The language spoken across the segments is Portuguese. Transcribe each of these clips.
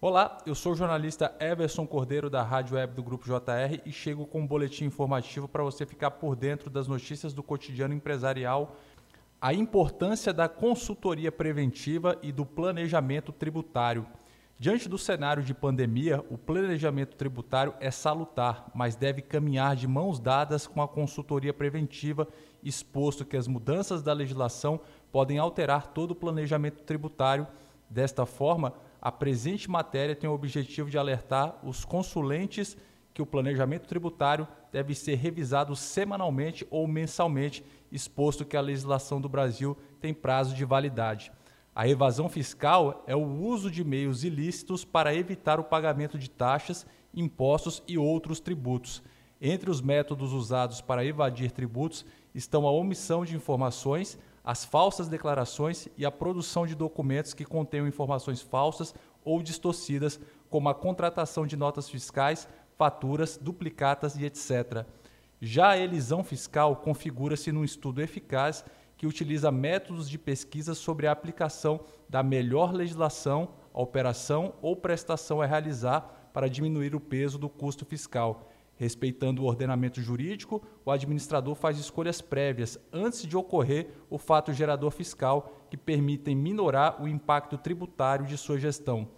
Olá, eu sou o jornalista Everson Cordeiro da Rádio Web do Grupo JR e chego com um boletim informativo para você ficar por dentro das notícias do cotidiano empresarial, a importância da consultoria preventiva e do planejamento tributário. Diante do cenário de pandemia, o planejamento tributário é salutar, mas deve caminhar de mãos dadas com a consultoria preventiva, exposto que as mudanças da legislação podem alterar todo o planejamento tributário. Desta forma, a presente matéria tem o objetivo de alertar os consulentes que o planejamento tributário deve ser revisado semanalmente ou mensalmente, exposto que a legislação do Brasil tem prazo de validade. A evasão fiscal é o uso de meios ilícitos para evitar o pagamento de taxas, impostos e outros tributos. Entre os métodos usados para evadir tributos estão a omissão de informações, as falsas declarações e a produção de documentos que contenham informações falsas ou distorcidas, como a contratação de notas fiscais, faturas, duplicatas e etc. Já a elisão fiscal configura-se num estudo eficaz que utiliza métodos de pesquisa sobre a aplicação da melhor legislação, operação ou prestação a realizar para diminuir o peso do custo fiscal Respeitando o ordenamento jurídico, o administrador faz escolhas prévias antes de ocorrer o fato gerador fiscal que permitem minorar o impacto tributário de sua gestão.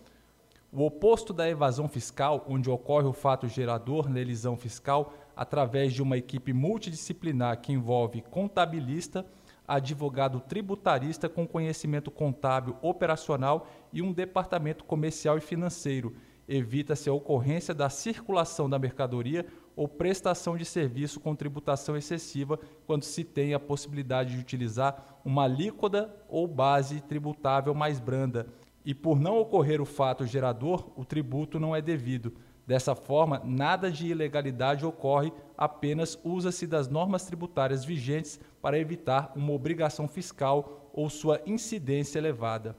O oposto da evasão fiscal, onde ocorre o fato gerador na elisão fiscal através de uma equipe multidisciplinar que envolve contabilista, advogado tributarista com conhecimento contábil operacional e um departamento comercial e financeiro evita-se a ocorrência da circulação da mercadoria ou prestação de serviço com tributação excessiva quando se tem a possibilidade de utilizar uma alíquota ou base tributável mais branda. E por não ocorrer o fato gerador, o tributo não é devido. Dessa forma, nada de ilegalidade ocorre, apenas usa-se das normas tributárias vigentes para evitar uma obrigação fiscal ou sua incidência elevada.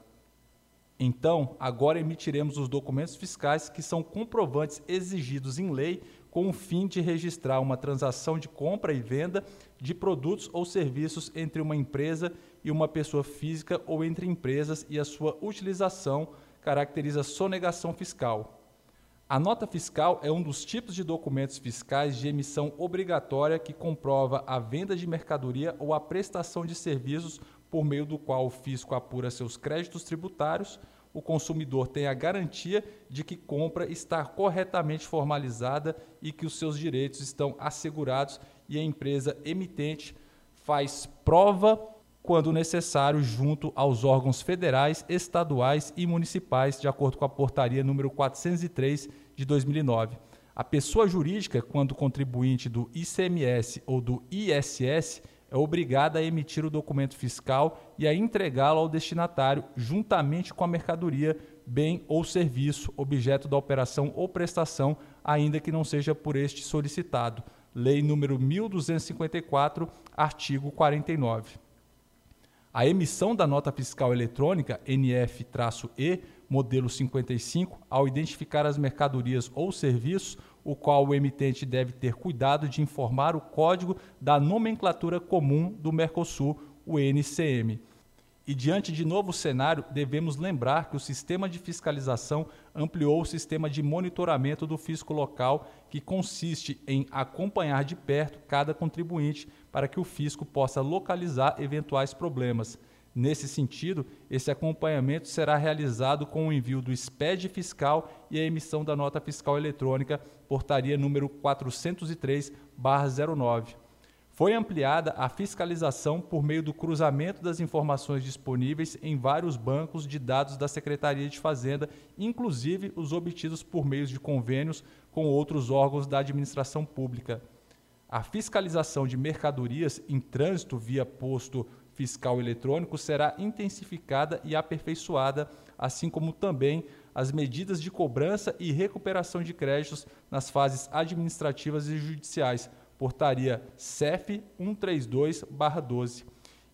Então, agora emitiremos os documentos fiscais que são comprovantes exigidos em lei com o fim de registrar uma transação de compra e venda de produtos ou serviços entre uma empresa e uma pessoa física ou entre empresas e a sua utilização caracteriza sonegação fiscal. A nota fiscal é um dos tipos de documentos fiscais de emissão obrigatória que comprova a venda de mercadoria ou a prestação de serviços por meio do qual o fisco apura seus créditos tributários, o consumidor tem a garantia de que compra está corretamente formalizada e que os seus direitos estão assegurados e a empresa emitente faz prova quando necessário junto aos órgãos federais, estaduais e municipais, de acordo com a portaria número 403 de 2009. A pessoa jurídica, quando contribuinte do ICMS ou do ISS, é obrigada a emitir o documento fiscal e a entregá-lo ao destinatário juntamente com a mercadoria, bem ou serviço, objeto da operação ou prestação, ainda que não seja por este solicitado. Lei número 1254, artigo 49. A emissão da nota fiscal eletrônica NF-E, modelo 55, ao identificar as mercadorias ou serviços o qual o emitente deve ter cuidado de informar o código da nomenclatura comum do Mercosul, o NCM. E diante de novo cenário, devemos lembrar que o sistema de fiscalização ampliou o sistema de monitoramento do fisco local, que consiste em acompanhar de perto cada contribuinte para que o fisco possa localizar eventuais problemas. Nesse sentido, esse acompanhamento será realizado com o envio do SPED fiscal e a emissão da nota fiscal eletrônica, portaria número 403/09. Foi ampliada a fiscalização por meio do cruzamento das informações disponíveis em vários bancos de dados da Secretaria de Fazenda, inclusive os obtidos por meio de convênios com outros órgãos da administração pública. A fiscalização de mercadorias em trânsito via posto fiscal eletrônico será intensificada e aperfeiçoada, assim como também as medidas de cobrança e recuperação de créditos nas fases administrativas e judiciais, portaria CEF 132/12.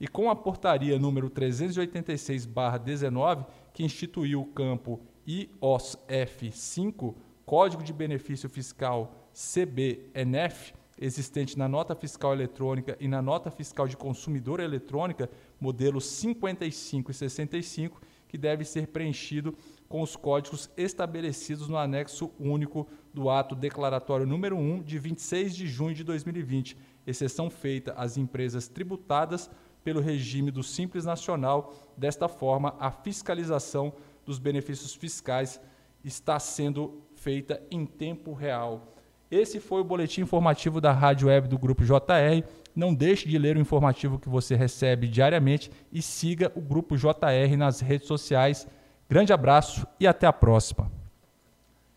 E com a portaria número 386/19, que instituiu o campo IOSF5, Código de Benefício Fiscal CBNF, existente na nota fiscal eletrônica e na nota fiscal de consumidor eletrônica, modelos 55 e 65, que deve ser preenchido com os códigos estabelecidos no anexo único do ato declaratório número 1 de 26 de junho de 2020, exceção feita às empresas tributadas pelo regime do Simples Nacional. Desta forma, a fiscalização dos benefícios fiscais está sendo feita em tempo real. Esse foi o boletim informativo da Rádio Web do Grupo JR. Não deixe de ler o informativo que você recebe diariamente e siga o Grupo JR nas redes sociais. Grande abraço e até a próxima.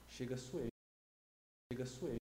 Chega Chega